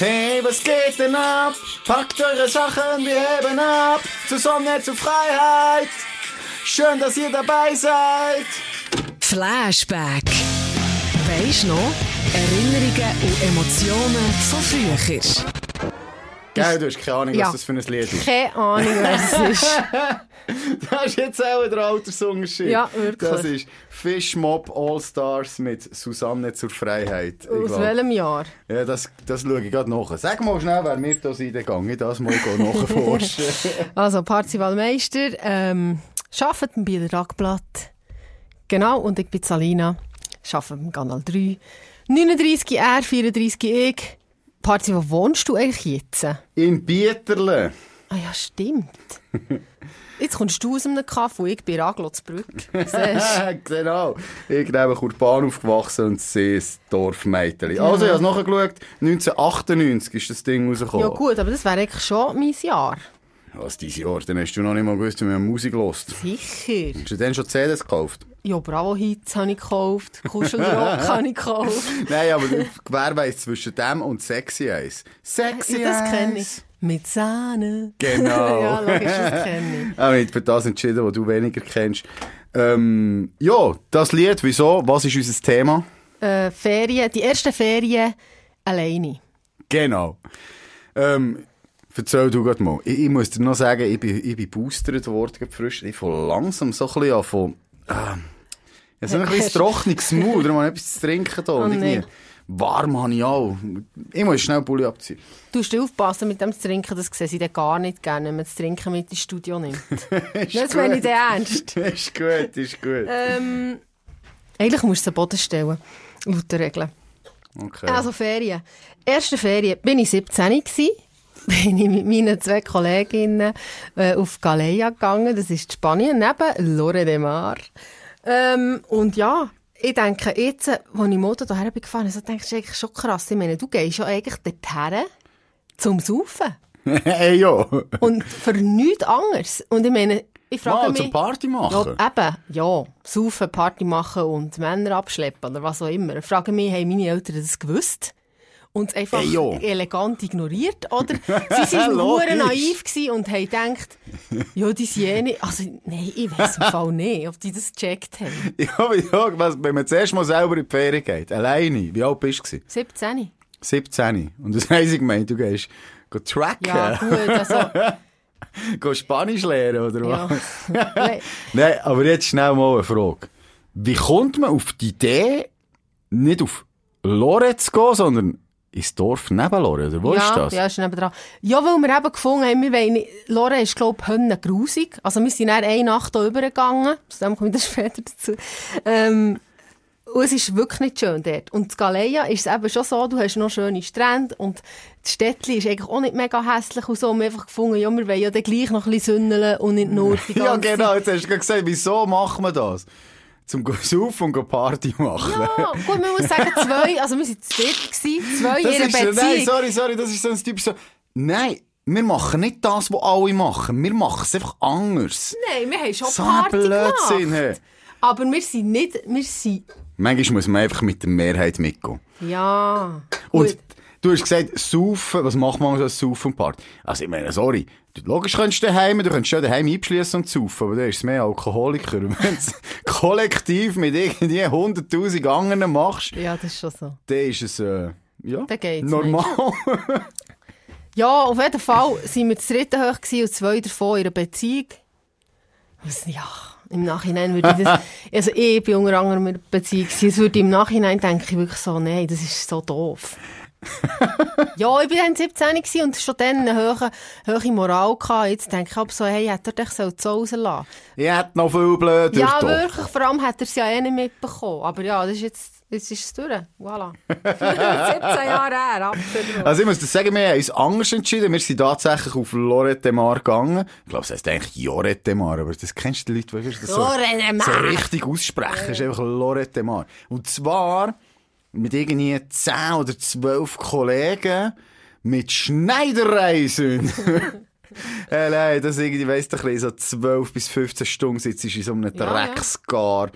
Hey, was geht denn ab? Packt eure Sachen, wir heben ab. Zusammen zur Freiheit. Schön, dass ihr dabei seid. Flashback. Weisst noch? Erinnerungen und Emotionen von früher. Gell, du hast keine Ahnung, Ja. was das für ein Lied ist. Keine Ahnung, was es ist. Das ist jetzt auch der Altersunterschied. Ja, wirklich. Das ist Fish Mob All Stars mit Susanne zur Freiheit. Aus glaub. welchem Jahr? Ja, das, das schaue ich gerade nach. Sag mal schnell, wer mir da sind, ich das mal nachforschen. Also, Parzivalmeister, ähm, arbeitet im Bieler Tagblatt. Genau, und ich bin Salina, arbeite im Kanal 3. 39 er, 34 ich. Parzi, wo wohnst du eigentlich jetzt? Ah In Bieterle. ja, stimmt. Jetzt kommst du aus einem Kaffee und ich bin du? genau. Ich bin eben Kurban aufgewachsen und sie ist Dorfmädchen. Also, ich habe es nachgeschaut. 1998 ist das Ding rausgekommen. Ja gut, aber das wäre eigentlich schon mein Jahr. Was, dieses Jahr? Dann hast du noch nicht mal gewusst, wie man Musik hört. Sicher. Hast du denn schon CDs gekauft? Ja, Bravo Hits habe ich gekauft, Kuschelrock habe ich gekauft. Nein, aber wer weiss zwischen dem und Sexy Eyes? Sexy Ja, das kenne ich. Mit Sahne. Genau. ja, logisch, das kenne ich. Ah, ich für das entschieden, was du weniger kennst. Ähm, ja, das Lied, wieso? Was ist unser Thema? Äh, Ferien, die ersten Ferien alleine. Genau. Ähm, erzähl du gerade mal. Ich, ich muss dir noch sagen, ich bin, ich bin boostert worden, frisch. Ich fange langsam so ein bisschen an von, ah, ja, so ein bisschen trockenes Maul, darum habe ich etwas zu trinken da. Oh, warm habe ich auch. Ich muss schnell Bulli abziehen. Du musst aufpassen mit dem zu trinken, das sehen sie dann gar nicht gerne, wenn man das Trinken mit ins Studio nimmt. das meine ich dann ernst. ist gut, ist gut. Ähm, eigentlich musst du es am Boden stellen, laut der Regeln. Okay. Also Ferien. Erste Ferien bin ich 17 gsi. Bin ich mit meinen zwei Kolleginnen äh, auf Galeia gegangen. Das ist Spanien, neben Lore de Mar. Ähm, und ja, ich denke, jetzt, als ich Motor hierher bin gefahren, so denke ich, das ist eigentlich schon krass. Ich meine, du gehst ja eigentlich dorthin zum Saufen. hey, ja. Und für nichts anderes. Und ich meine, ich frage Mal mich... zum Party machen. Ja, eben, ja. Saufen, Party machen und Männer abschleppen oder was auch immer. Ich frage mich, haben meine Eltern das gewusst? Und es einfach ja. elegant ignoriert? Oder sie waren nur naiv und haben gedacht, ja, die sind eh. Also, nein, ich weiß im Fall nicht, ob die das gecheckt haben. Ja, ja, was, wenn man zuerst mal selber in die Ferien geht, alleine, wie alt bist du? gewesen? 17. 17. Und das heisst, ich gemeint, du gehst go tracken, Ja, gut, also... go Spanisch lernen, oder Ja. was? Nein, aber jetzt schnell mal eine Frage. Wie kommt man auf die Idee, nicht auf Lore zu gehen, sondern ins Dorf neben Lore, oder wo ja, ist das? Ja, ist nebendran. Ja, weil wir eben gefunden haben, wir wollen Lore ist, glaub ich, grusig. Also wir sind dann eine Nacht hier übergegangen. Zu dem komme ich später dazu. Ähm, und es ist wirklich nicht schön dort. Und in Galeia ist es eben schon so, du hast noch schöne Strände und das Städtchen ist eigentlich auch nicht mega hässlich und so. Und wir haben einfach gefunden, ja, wir wollen ja dann gleich noch ein bisschen sünneln und nicht nur die ganze Ja, genau, jetzt hast du gesagt, wieso machen wir das? Zum saufen und Party machen. Ja, gut, man muss sagen, zwei, also wir waren zu dritt, zwei in Das ist so, Beziehung. nein, sorry, sorry, das ist so ein Typ so, nein, wir machen nicht das, was alle machen. Wir machen es einfach anders. Nein, wir haben schon So ein Party Blödsinn, gemacht. Aber wir sind nicht, wir sind, Manchmal muss man einfach mit der Mehrheit mitgehen. ja. Und gut. Du hast gesagt, saufen, was macht man so als Saufen Party? Also ich meine, sorry, logisch könntest du daheim, du könntest schon daheim einschließen und saufen, aber dann ist es mehr Alkoholiker. Wenn du es kollektiv mit irgendwie 100'000 anderen machst, Ja, das ist schon so. dann ist es, äh, ja, normal. Ja, auf jeden Fall sind wir das dritte hoch und zwei davon in einer Beziehung. Also, ja, im Nachhinein würde ich das, also ich bin unter anderem in einer Beziehung gewesen, es würde im Nachhinein denke ich wirklich so, nein, das ist so doof. Ja, ich war dann 17 gewesen und schon dann eine hohe, hohe Moral gehabt. Jetzt denke ich aber so, hey, hätte er dich so rauslassen ich hätte noch viel blöder Ja, wirklich, vor allem hat er es ja eh nicht mitbekommen. Aber ja, das ist jetzt, jetzt ist es durch. Voilà. 17 Jahre her, absolut. Also ich muss dir sagen, wir haben uns anders entschieden. Wir sind tatsächlich auf Lorette Mar gegangen. Ich glaube, es heisst eigentlich Jorette Mar, aber das kennst du die Leute, die das so, so richtig aussprechen. Es ist einfach Lorette Mar. Und zwar mit irgendwie 10 oder 12 Kollegen mit Schneidereisen. Äh, nein, das irgendwie, weißt du, so 12 bis 15 Stunden sitzt in so einem Ja, ja. Drecksgar.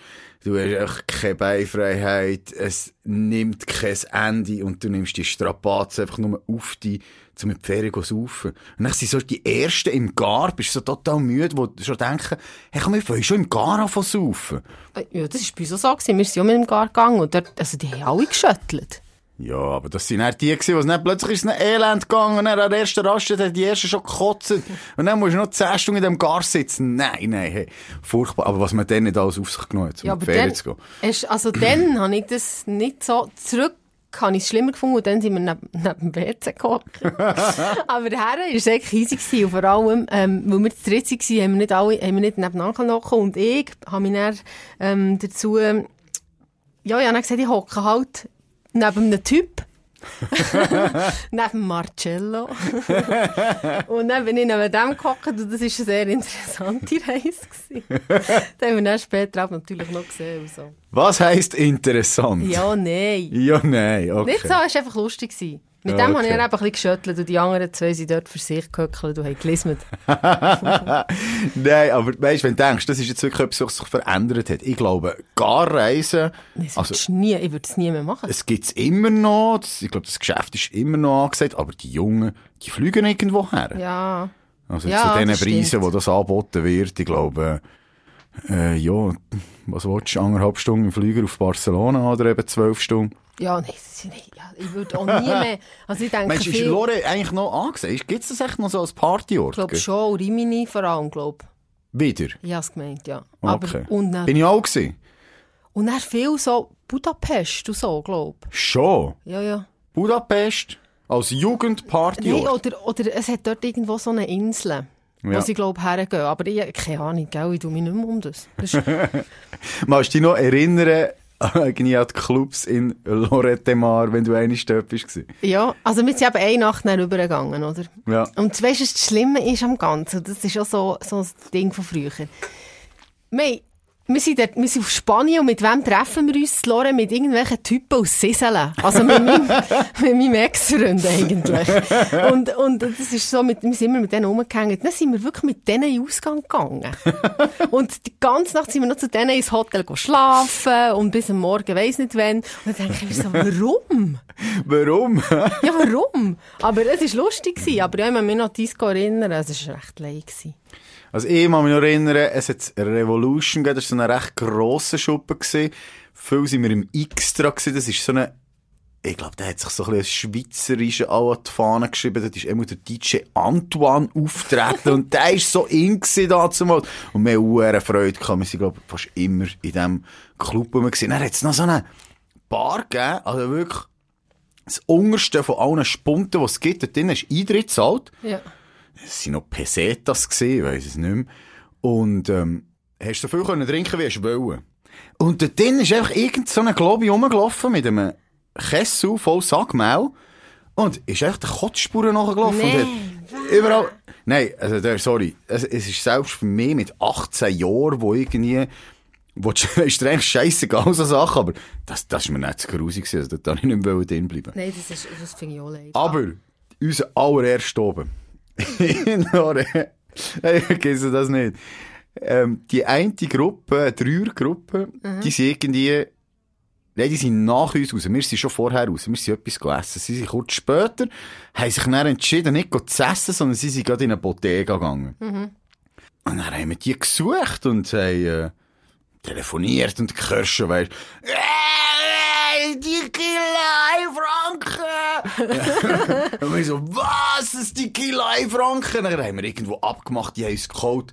Du hast echt keine Beinfreiheit. Es nimmt kein Ende und du nimmst die Strapazen einfach nur auf dich, um mit Ferien zu saufen. Und dann sind so die Ersten im Gar, bist so total müde, die schon denken, hey, komm, wir fangen schon im Gar an zu saufen. Äh, Ja, das war bei uns auch so. gewesen. Wir sind ja mit dem Gar gegangen und dort, also die haben alle geschüttelt. Ja, aber das sind dann die gewesen, die nicht plötzlich ein Elend gegangen und dann an der ersten Raststätte haben die ersten schon gekotzt. Und dann musst du noch 10 Stunden in dem Gar sitzen. Nein, nein, hey. Furchtbar. Aber was man dann nicht alles auf sich genommen hat, um Ja, aber Ferien dann, zu gehen. also dann habe ich das nicht so zurück habe ich es schlimmer gefunden und dann sind wir neben, neben dem WC gehockt. Aber der Herr war es eigentlich easy gewesen, und vor allem, ähm, weil wir zu dritt waren, haben wir nicht alle, haben wir nicht nebeneinander hocken und ich habe mich dann, ähm, dazu, ja, ich habe dann gesagt, ich hocke halt neben einem Typ. neben Marcello. und dann bin ich neben dem gehockt und das war eine sehr interessante Reise. das haben wir dann später auch natürlich noch gesehen. Und so. Was heisst interessant? Ja, nein. Ja, nein, okay. Nicht so, es war einfach lustig. Gewesen. Mit Ja, dem habe ich dann einfach ein bisschen geschüttelt und die anderen zwei sind dort für sich gehöckelt und haben gelismet. Nein, aber weißt wenn du denkst, das ist jetzt wirklich etwas, was sich verändert hat. Ich glaube, Garreisen, Das also, nie, ich würde es nie mehr machen. es gibt's immer noch, ich glaube, das Geschäft ist immer noch angesagt, aber die Jungen, die fliegen irgendwo her. Ja. Also Ja, zu den Preisen, stimmt. wo das angeboten wird, ich glaube, äh, ja, was willst du, anderthalb Stunden im Flüger auf Barcelona oder eben zwölf Stunden? Ja, nein, das ist nicht, ja, ich würde auch nie mehr. Also ich denke Meinst du, ist viel, Lore eigentlich noch angesagt? Gibt es das echt noch so als Partyort? ich glaube schon, Rimini vor allem, glaube Wieder? ich. Habe es gemeint, ja. Okay. Aber, und, dann, Bin ich auch gewesen? und dann viel so Budapest und so, glaube Schon? ich. Ja, ja. Budapest? Als Nein, Jugendpartyort? oder, oder es hat dort irgendwo so eine Insel. Wo Ja. sie, glaube ich, hergehen. Aber ich keine Ahnung, gell? ich tue mich nicht mehr um das. das ist, Magst du dich noch erinnern, irgendwie an die Clubs in Lorette Mar, wenn du einmal dort bist? ja, also wir sind eben eine Nacht dann rübergegangen, oder? Ja. Und du weißt, was das Schlimme ist am Ganzen? Das ist auch so, so ein Ding von früher. Wir, wir, sind dort, wir sind auf Spanien und mit wem treffen wir uns, Lore? Mit irgendwelchen Typen aus Siselen. Also mit meinem, mit meinem Ex-Freund eigentlich. Und, und das ist so, mit, wir sind immer mit denen rumgehängt. Dann sind wir wirklich mit denen in den Ausgang gegangen. und die ganze Nacht sind wir noch zu denen ins Hotel schlafen und bis am Morgen weiss nicht wann. Und dann denke ich mir so, warum? Warum? Ja, warum? Aber es war lustig. Aber ja, ich kann mich noch an Disco erinnern. Es war recht leid. gewesen. Also ich kann mich noch erinnern, es hat Revolution gegeben, das war so eine recht grosse Schuppe. Gewesen. Viel sind wir im Extra gewesen, das ist so eine, ich glaube, der hat sich so ein bisschen Schweizerische an die Fahne geschrieben, da ist immer der DJ Antoine auftreten und der ist so in gewesen dazumal. Und wir haben eine Freude gehabt, wir sind, glaube ich, fast immer in diesem Club gewesen. Dann hat es noch so eine Bar gegeben, also wirklich das unterste von allen Spunten, die es gibt, dort drin ist Eintritt zahlt Ja. Es waren noch Pesetas gewesen, ich weiss es nicht mehr. Und, ähm, hast so viel können trinken, wie du wollen. Und dort drin ist einfach irgend so ein Globi rumgelaufen mit einem Kessel voll Sackmehl. Und ist echt der Kotzspuren nachgelaufen. hat überall, nein, also der, sorry, es, es ist selbst für mich mit 18 Jahren, wo irgendwie, wo ist eigentlich scheissegal, so Sachen, aber das, das ist mir nicht zu grusig gewesen, also da ich nicht mehr drin bleiben. Nein, das, ist, das finde ich auch leid. Aber, unser allererster oben. in Lore. Ich vergesse das nicht. Ähm, die eine Gruppe, Dreiergruppe, die sind irgendwie, nein, die sind nach uns raus. Wir sind schon vorher raus. Wir sind etwas gegessen. Sie sind kurz später, haben sich dann entschieden, nicht zu essen, sondern sie sind gerade in eine Bottega gegangen. Und dann haben wir die gesucht und haben, äh, telefoniert und gehört schon, weißt, «Ey, die Franken! und wir so, was, das die Franken? Dann haben wir irgendwo abgemacht, die haben uns geholt.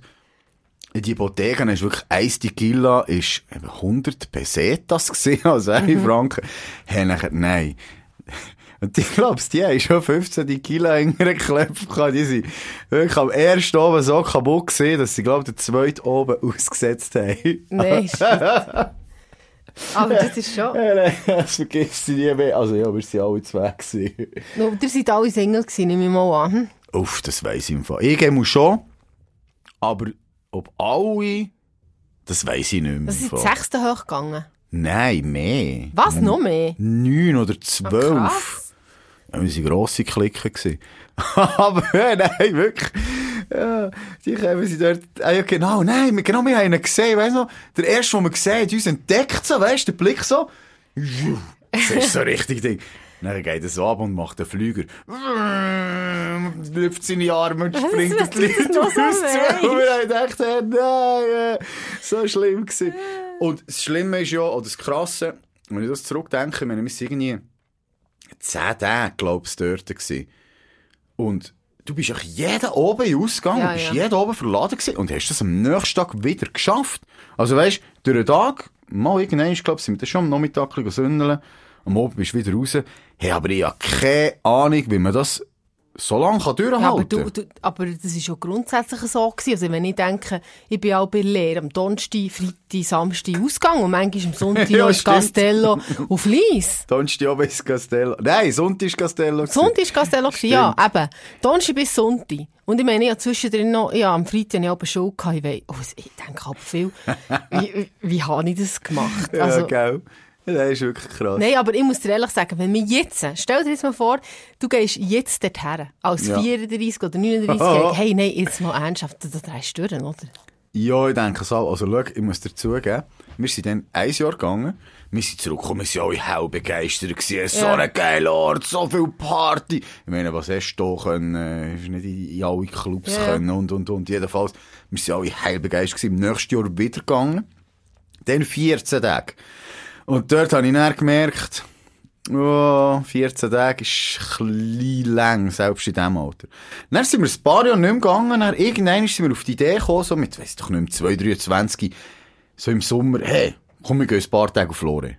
In die Bottega ist wirklich eins Tequila, ist eben 100 Pesetas gesehen, also ein Franken. Hey, nachher, nein. Und ich glaub's, die haben schon 15 Tequila hingeklebt gehabt. Die sind wirklich am ersten oben so kaputt gesehen, dass sie, glaub, den zweiten oben ausgesetzt haben. Nein. Aber das ist schon. das vergisst sie nie mehr. Also ja, wir sind alle zwei gewesen. No, ihr seid alle Single gewesen, nehme ich mal an. hm? Uff, das weiss ich im Fall. Ich muss schon. Aber ob alle, das weiss ich nicht mehr. Das die Fall. sechsten hochgegangen. Nein, mehr. Was, noch mehr? Neun oder zwölf. Krass. Ja, wir waren grosse Klicken. Aber nein, wirklich. Ja, die kommen sie dort, ah, ja, genau, nein, wir, genau, wir haben ihn gesehen, weißt du, der erste, den wir gesehen haben, uns entdeckt, so, weißt du, der Blick so, das ist so richtig Ding. Dann geht er so ab und macht den Flüger. Lüpft seine Arme und springt das noch so aus. Und wir haben gedacht, hey, nein, äh, so schlimm gewesen. Und das Schlimme ist ja, oder das Krasse, wenn ich das zurückdenke, wir waren irgendwie zehn Tage, glaubst du, dort gewesen. Und du bist auch jeden oben in Ausgang, Ja, du bist ja. jeden oben verladen gewesen und hast das am nächsten Tag wieder geschafft. Also weißt, durch den Tag, mal irgendwann, ich glaube, sind wir dann schon am Nachmittag ein bisschen sündeln, am Abend bist du wieder raus. Hey, aber ich habe keine Ahnung, wie man das so lange kann durchhalten Ja, aber, kann. du, du, aber das war schon grundsätzlich so. Gewesen. Also wenn ich denke, ich bin auch bei Lehre am Donnerstag, Freitag, Samstag Ausgang und manchmal am Sonntag Ja, noch. Castello auf Lies. Donnerstag oben ins Castello. Nein, Sonntag ist Castello. Sonntag war Castello, gewesen, ja, eben. Donnerstag bis Sonntag. Und ich meine, ich habe zwischendrin noch, ja, am Freitag hatte ich auch eine Schule gehabt. Ich, weiss, oh, ich denke aber viel, wie, wie, wie habe ich das gemacht? Ja, Also, Das ist wirklich krass. Nein, aber ich muss dir ehrlich sagen, wenn wir jetzt, stell dir jetzt mal vor, du gehst jetzt dorthin, als Ja. 34 oder 39 hey, nein, jetzt mal ernsthaft, da drehst du durch, oder? Ja, ich denke so. Also, schau, ich muss dir zugeben, wir sind dann ein Jahr gegangen, wir sind zurückgekommen, wir sind alle hell begeistert gewesen, so Ja. ein geiler Ort, so viel Party. Ich meine, was hast du da können, äh, hast nicht in, alle Clubs Ja. können und, und, und. Jedenfalls, wir sind alle heil begeistert gewesen, im nächsten Jahr wieder gegangen. Dann 14 Tage. Und dort habe ich dann gemerkt, oh, 14 Tage ist ein lang, selbst in diesem Alter. Dann sind wir ein paar Jahre nicht mehr gegangen, dann irgendwann sind wir auf die Idee gekommen, so mit, weiss doch nicht mehr, 2, 23, so im Sommer, hey, komm, wir gehen ein paar Tage auf Lore.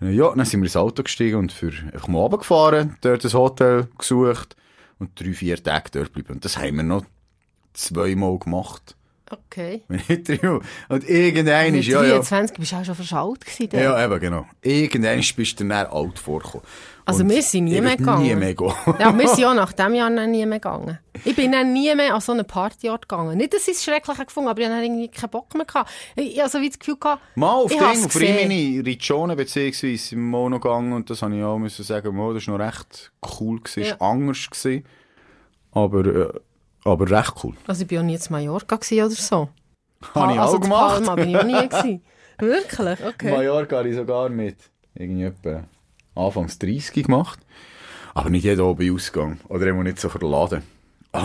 Ja, dann sind wir ins Auto gestiegen und für einfach mal runtergefahren, dort ein Hotel gesucht und drei, vier Tage dort bleiben. Und das haben wir noch zweimal gemacht. Okay. Wenn nicht dreimal. Und irgendwann Mit ist, ja, ja. 23 bist du auch schon verschaut gewesen. dann. Ja, eben, genau. Irgendwann bist du dann alt vorgekommen. Also Und wir sind nie ich mehr gegangen. Nie mehr gehen. Ja, wir sind auch nach diesem Jahr dann nie mehr gegangen. Ich bin dann nie mehr an so einen Partyort gegangen. Nicht, dass ich es schrecklich gefunden aber ich hatte irgendwie keinen Bock mehr. Gehabt. Ich so wie das Gefühl gehabt, Mal auf ich Ding, auf. Rimini, Riccione beziehungsweise im Mono gegangen und das habe ich auch müssen sagen, mal, das war noch recht cool gewesen, Ja. anders gewesen. Aber, äh, aber recht cool. Also ich bin auch nie zu Mallorca oder so. Habe ich also auch gemacht. Palma bin ich auch nie gewesen. Wirklich? Okay. Mallorca habe ich sogar mit irgendwie etwa Anfangs 30 gemacht. Aber nicht jeder oben Ausgang. Oder immer nicht so verladen.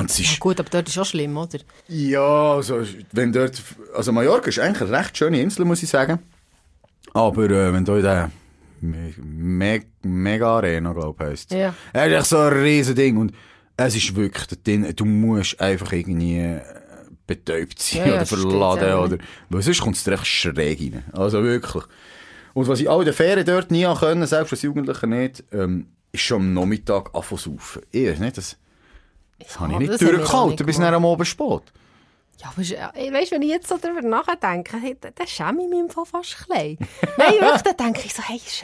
Ist, Ja, gut, aber dort ist auch schlimm, oder? Ja, also, wenn dort, also Mallorca ist eigentlich eine recht schöne Insel, muss ich sagen. Aber, äh, wenn du in der Me Me Mega Arena, glaube ich, heisst Ja. Es ist echt so ein riesen Ding. Und es ist wirklich, drin, du musst einfach irgendwie äh, betäubt sein Ja, ja, oder verladen oder, weil sonst kommt es dir echt schräg rein. Also wirklich. Und was ich auch in der Ferien dort nie können, selbst als Jugendlicher nicht, ähm, ist schon am Nachmittag anfangen zu saufen. Ich weiß nicht, das, das habe ich nicht durchgehalten, bis dann am Abend spät. Ja, aber ey, weißt wenn ich jetzt so darüber nachdenke, dann schäme ich mich im Fall fast ein bisschen. Nein, wirklich, dann denke ich so, hey, ist-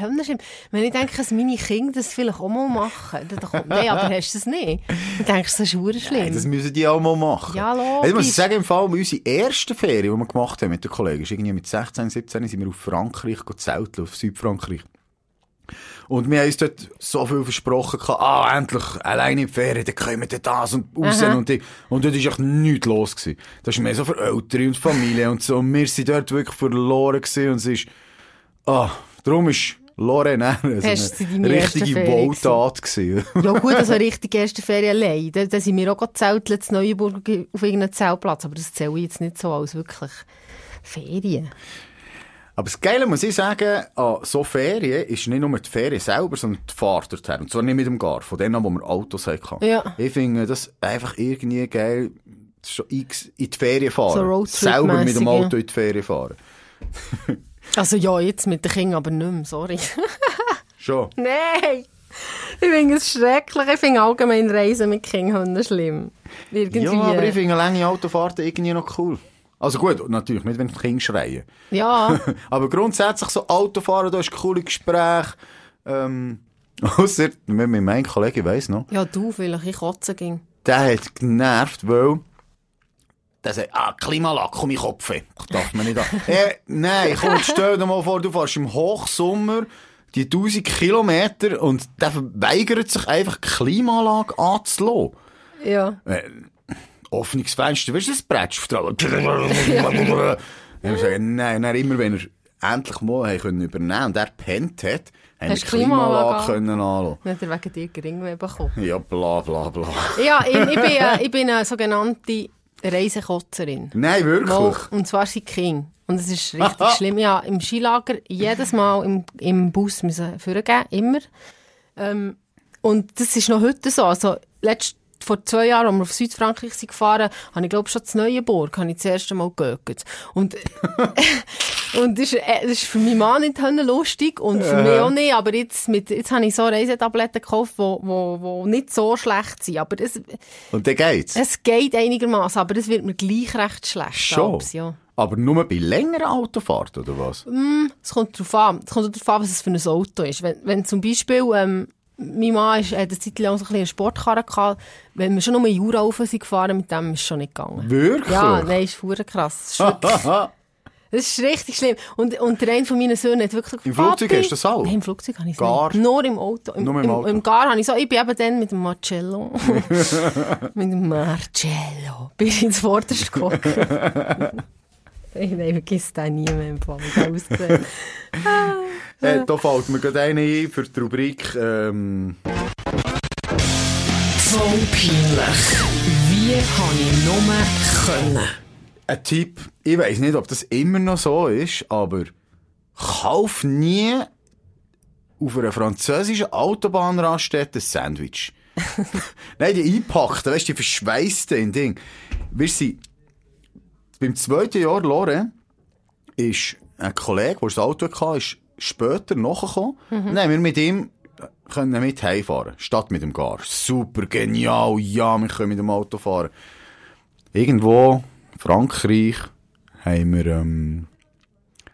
wenn ich denke, dass meine Kinder das vielleicht auch mal machen, dann kommt, nein, aber hast du das nicht? Dann denkst du, das ist verdammt schlimm. Hey, das müssen die auch mal machen. Ja, logisch. Hey, Ich muss sagen, im Fall, unsere erste Ferien, die wir gemacht haben mit den Kollegen, ist irgendwie mit 16, 17 sind wir auf Frankreich zelteln, auf Südfrankreich. Und wir haben uns dort so viel versprochen, gehabt, ah, endlich, alleine in die Ferien, dann können wir das und raus Aha. und die. Und dort war echt nichts los. Gewesen. Das ist mehr so für Eltern und Familie und so. Und wir sind dort wirklich verloren gewesen und es ist, ah, darum ist Lorraine so Hast du eine richtige Wohltat gewesen. Ja gut, also richtig erste Ferien allein. Da, da sind wir auch gezeltet in Neuenburg auf irgendeinem Zeltplatz, aber das zähle ich jetzt nicht so als wirklich Ferien. Aber das Geile muss ich sagen, an so Ferien ist nicht nur die Ferien selber, sondern die Fahrt dorthin. Und zwar nicht mit dem Gar, von denen, wo wir Autos hatten. Ja. Ich finde das einfach irgendwie geil, schon in die Ferien fahren. So selber mit dem Auto in die Ferien fahren. Also ja, jetzt mit den Kindern aber nicht mehr, sorry. Schon. Nein! Ich finde es schrecklich. Ich finde allgemein Reisen mit Kindern schlimm. Irgendwie. Ja, aber ich finde lange Autofahrten irgendwie noch cool. Also gut, natürlich, nicht wenn die Kinder schreien. ja, Aber grundsätzlich so Autofahren, da ist coole Gespräch. Ähm, ausser, mit meinem Kollegen, ich weiss noch, ja, du vielleicht, ich kotze ging. der hat genervt, weil der sagt, ah, Klimaanlage, komm ich Kopf. Darf man nicht an. äh, nein, komm, stell dir mal vor, du fährst im Hochsommer die 1000 Kilometer und der weigert sich einfach, die Klimaanlage anzulassen. Ja. Äh, offenes Fenster, weißt du, das Brett vertrauen. Ich sage, nein, nein, immer wenn er endlich mal haben können übernehmen und er pennt hat, haben wir die Klimaanlage können anschauen. Nicht er wegen dir gering bekommen. Ja, bla, bla, bla. Ja, ich, ich, bin, äh, ich bin eine sogenannte Reisekotzerin. Nein, wirklich? Mal, und zwar sind King. Und es ist richtig schlimm. Ja, im Skilager jedes Mal im, im Bus müssen vorgeben, immer. Ähm, und das ist noch heute so. Also, letzt, vor zwei Jahren, als wir auf Südfrankreich sind gefahren, habe ich, glaube schon zu Neuenburg, habe ich das erste Mal geguckt. Und, und das ist, äh, das ist für meinen Mann nicht lustig und für mich auch nicht. Aber jetzt, mit, jetzt habe ich so Reisetabletten gekauft, die wo, wo, wo nicht so schlecht sind. Aber es, Und dann geht's. es geht einigermaßen, aber es wird mir gleich recht schlecht. Schon. abends, ja. Aber nur bei längeren Autofahrten, oder was? Es kommt darauf an. Es kommt darauf an, was es für ein Auto ist. Wenn, wenn zum Beispiel, ähm, mein Mann ist, hat eine Zeit lang so ein bisschen eine Sportkarre gehabt. Wenn wir schon nur Jura rauf sind gefahren, mit dem ist es schon nicht gegangen. Wirklich? Ja, nein, ist verdammt krass. Das ist, richtig schlimm. Und, und der eine von meinen Söhnen hat wirklich Im Flugzeug hast du das auch? Nein, im Flugzeug habe ich es Gar? nicht. Nur im Auto. Im, Nur im Auto. Im, Gar habe ich so, ich bin eben dann mit dem Marcello. mit dem Marcello. Bin ich ins Vorderste gekommen. Nein, vergiss den nie mehr im Fall, Äh, da fällt mir gerade eine ein für die Rubrik, ähm, Voll peinlich. Wie habe ich nur können? ein Tipp. Ich weiss nicht, ob das immer noch so ist, aber kauf nie auf einer französischen Autobahnraststätte ein Sandwich. Nein, die einpackten, weißt du, die verschweißten in Ding. Weißt du, beim zweiten Jahr Lore ist ein Kollege, der das Auto hatte, ist später nachgekommen. Mhm. Haben wir mit ihm können mit heimfahren, statt mit dem Gar. Super, genial, ja, wir können mit dem Auto fahren. Irgendwo, Frankreich, haben wir ähm,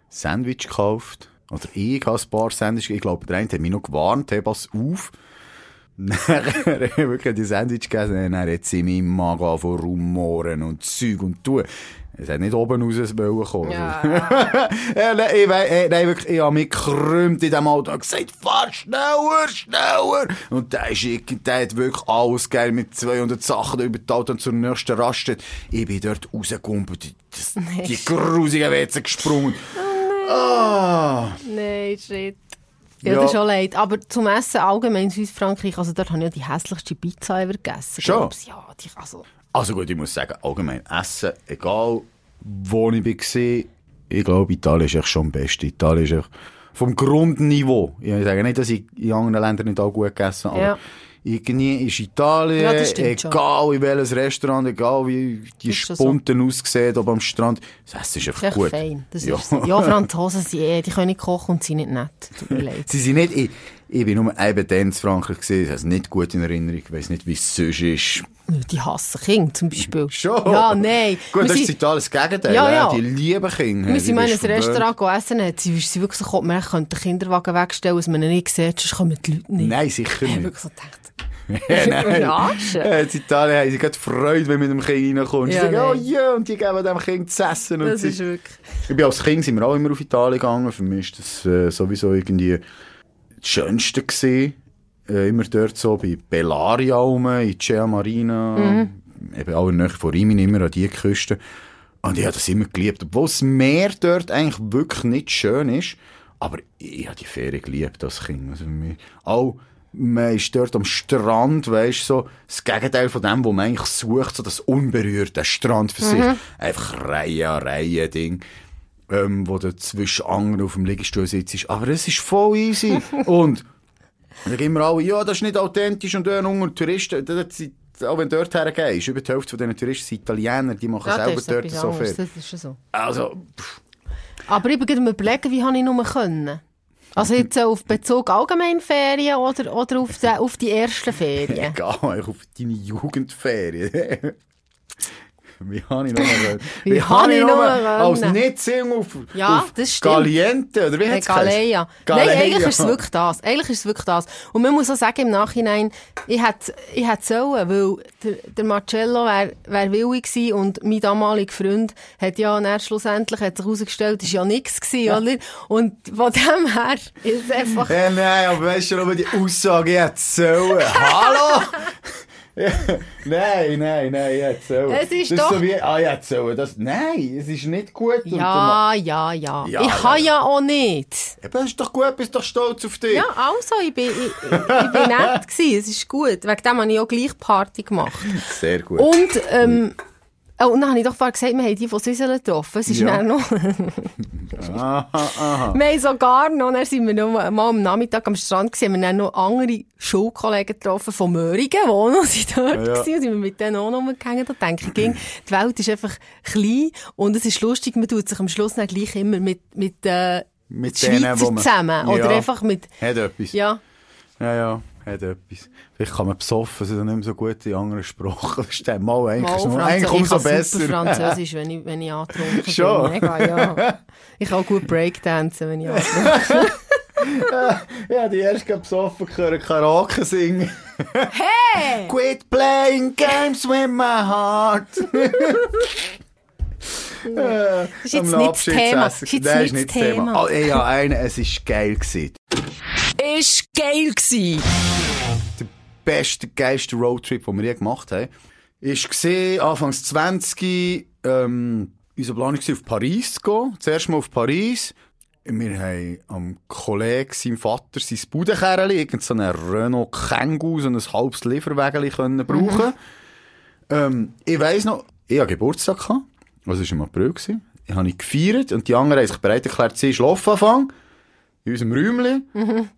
Sandwich gekauft. Oder ich habe ein paar Sandwich, ich glaube, der eine hat mich noch gewarnt, hey, pass auf. Nachher haben wir wirklich die Sandwich gegessen, dann hat sie in Magen angefangen zu rumoren und Zeug und tun. Es hat nicht oben raus wollen. Ja. Ja, nein, ich, äh, nein, wirklich, ich habe mich gekrümmt in diesem Auto und gesagt, fahr schneller, schneller. Und der, ist, der hat wirklich alles geil mit 200 Sachen über die Auto und zur nächsten Raststätte. Ich bin dort rausgekumpelt, die, die grusigen Wetze gesprungen. Ah. Nein, shit. Ja, Ja. das ist schon leid. Aber zum Essen allgemein in Südfrankreich, also dort habe ich ja die hässlichste Pizza ever gegessen. Schon? Ja, die, also, Also gut, ich muss sagen, allgemein Essen, egal wo ich war, ich glaube, Italien ist echt schon am besten. Italien ist echt vom Grundniveau. Ich sage nicht, dass ich in anderen Ländern nicht auch gut gegessen habe, Ja. aber irgendwie ist Italien, Ja, stimmt schon. egal in welches Restaurant, egal wie die schon so. Spunten aussehen, ob am Strand, das Essen ist einfach ist echt gut. fein. Das Ja. ist ja, Franzosen sind eh, die können nicht kochen und sind nicht nett. Tut mir leid. Sie sind nicht, ich, ich bin nur eben dann in Frankreich gesehen, das ist nicht gut in Erinnerung, ich weiss nicht, wie es sonst ist. Die hassen Kinder zum Beispiel. Schon? Ja, nein. Gut, Wir das ist sind- in Italien das Gegenteil. Ja, Ja, ja. Die lieben Kinder. Wir sind mal in ein. Restaurant gegessen, sie, sie wirklich so man könnte den Kinderwagen wegstellen, dass man ihn nicht sieht, sonst kommen die Leute nicht. Nein, sicher Ich habe nicht. wirklich so gedacht, Ja, nein. In Italien haben sie gerade Freude, wenn du mit dem Kind reinkommst. Ja, sie sagen, oh ja, und die geben dem Kind zu essen. Und das ist wirklich... ich bin als Kind sind wir auch immer auf Italien gegangen. Für mich ist das äh, sowieso irgendwie das Schönste gewesen. Äh, immer dort so bei Bellaria rum, in Cea Marina, Mhm. eben auch in der Nähe von Rimini, immer an die Küste. Und ich habe das immer geliebt. Obwohl das Meer dort eigentlich wirklich nicht schön ist. Aber ich habe die Ferien geliebt als Kind. Also mich, auch, man ist dort am Strand, weisst so, das Gegenteil von dem, wo man eigentlich sucht, so das unberührte Strand für sich. Einfach Reihe Reihe Ding. Ähm, wo du zwischen anderen auf dem Liegestuhl sitzt. Aber es ist voll easy. und, dann sagen immer alle, ja, das ist nicht authentisch und dann unter Touristen, das, das, auch wenn du dort hergehst, über die Hälfte von diesen Touristen sind Italiener, die machen Ja, selber dort so viel. das ist so. Also, pff, Aber ich bin am überlegen, wie habe ich nur können. Also jetzt so auf Bezug allgemein Ferien oder, oder auf, die, auf die ersten Ferien? egal, auf deine Jugendferien. Wie habe ich noch mal Wie habe ich noch mal als singen auf, Ja, auf das stimmt. Caliente, oder wie Hey, hat's geheißen? Galeia. Galeia. Nein, eigentlich ist es wirklich das. Eigentlich ist es wirklich das. Und man muss auch sagen, im Nachhinein, ich hätte, ich hätte sollen, weil der, der Marcello wäre wär willig gewesen und mein damaliger Freund hat ja dann schlussendlich, hat sich herausgestellt, ist ja nichts gewesen, oder? Und von dem her ist es einfach, Ja, nein, aber weißt du, aber die Aussage, ich hätte sollen. Hallo? nein, nein, nein, jetzt so. Es ist das doch- Ist so wie, ah, jetzt so. Das, nein, es ist nicht gut. Und Ja, ja, ja. Ja, ich ja. kann ja auch nicht. Eben, ist doch gut, bist doch stolz auf dich. Ja, also, ich bin, ich, ich, ich bin nett gewesen. Es ist gut. Wegen dem habe ich auch gleich Party gemacht. Sehr gut. Und, ähm, oh, und dann habe ich doch vorher gesagt, wir haben die von Süsseln getroffen. Es ist Ja. noch, Aha, aha. wir haben sogar noch, dann sind wir noch mal am Nachmittag am Strand gewesen, haben wir dann noch andere Schulkollegen getroffen von Möhringen, die auch noch sind dort Ja. und sind wir mit denen auch noch rumgehängt. Da denke ich, ging, die Welt ist einfach klein und es ist lustig, man tut sich am Schluss dann gleich immer mit, mit, äh, Mit Schweizer denen, man... zusammen. Oder Ja. einfach mit, Hat etwas. ja. Ja, ja, hat etwas. Vielleicht kann man besoffen, sie dann nicht mehr so gut in anderen Sprachen verstehen. Mal, eigentlich, Mal ist noch- Französisch. eigentlich ich umso kann besser. super Französisch, wenn ich, wenn ich angetrunken Schon? bin. Mega, ja. Ich kann auch gut Breakdancen, wenn ich angetrunken ja, die erst gerade besoffen können Karaoke singen. Hey! Quit playing games with my heart. das ist jetzt nicht das Thema. Das ist jetzt nicht das Thema. Oh, ja, eine, es war geil. Gewesen. Ist geil gsi. Der beste, geilste Roadtrip, den wir je gemacht haben, ist gesehen, Anfangs 20, ähm, unser Plan war, auf Paris zu gehen. Zuerst mal auf Paris. Wir haben am Kollegen, seinem Vater, sein Budenkerli, irgend so einen Renault Kangoo, so ein halbes Lieferwägeli können brauchen. Ähm, ich weiss noch, ich hatte Geburtstag gehabt. Also, es war im April. gewesen. Ich habe gefeiert und die anderen haben sich bereit erklärt, sie schlafen anfangen. In unserem Räumchen.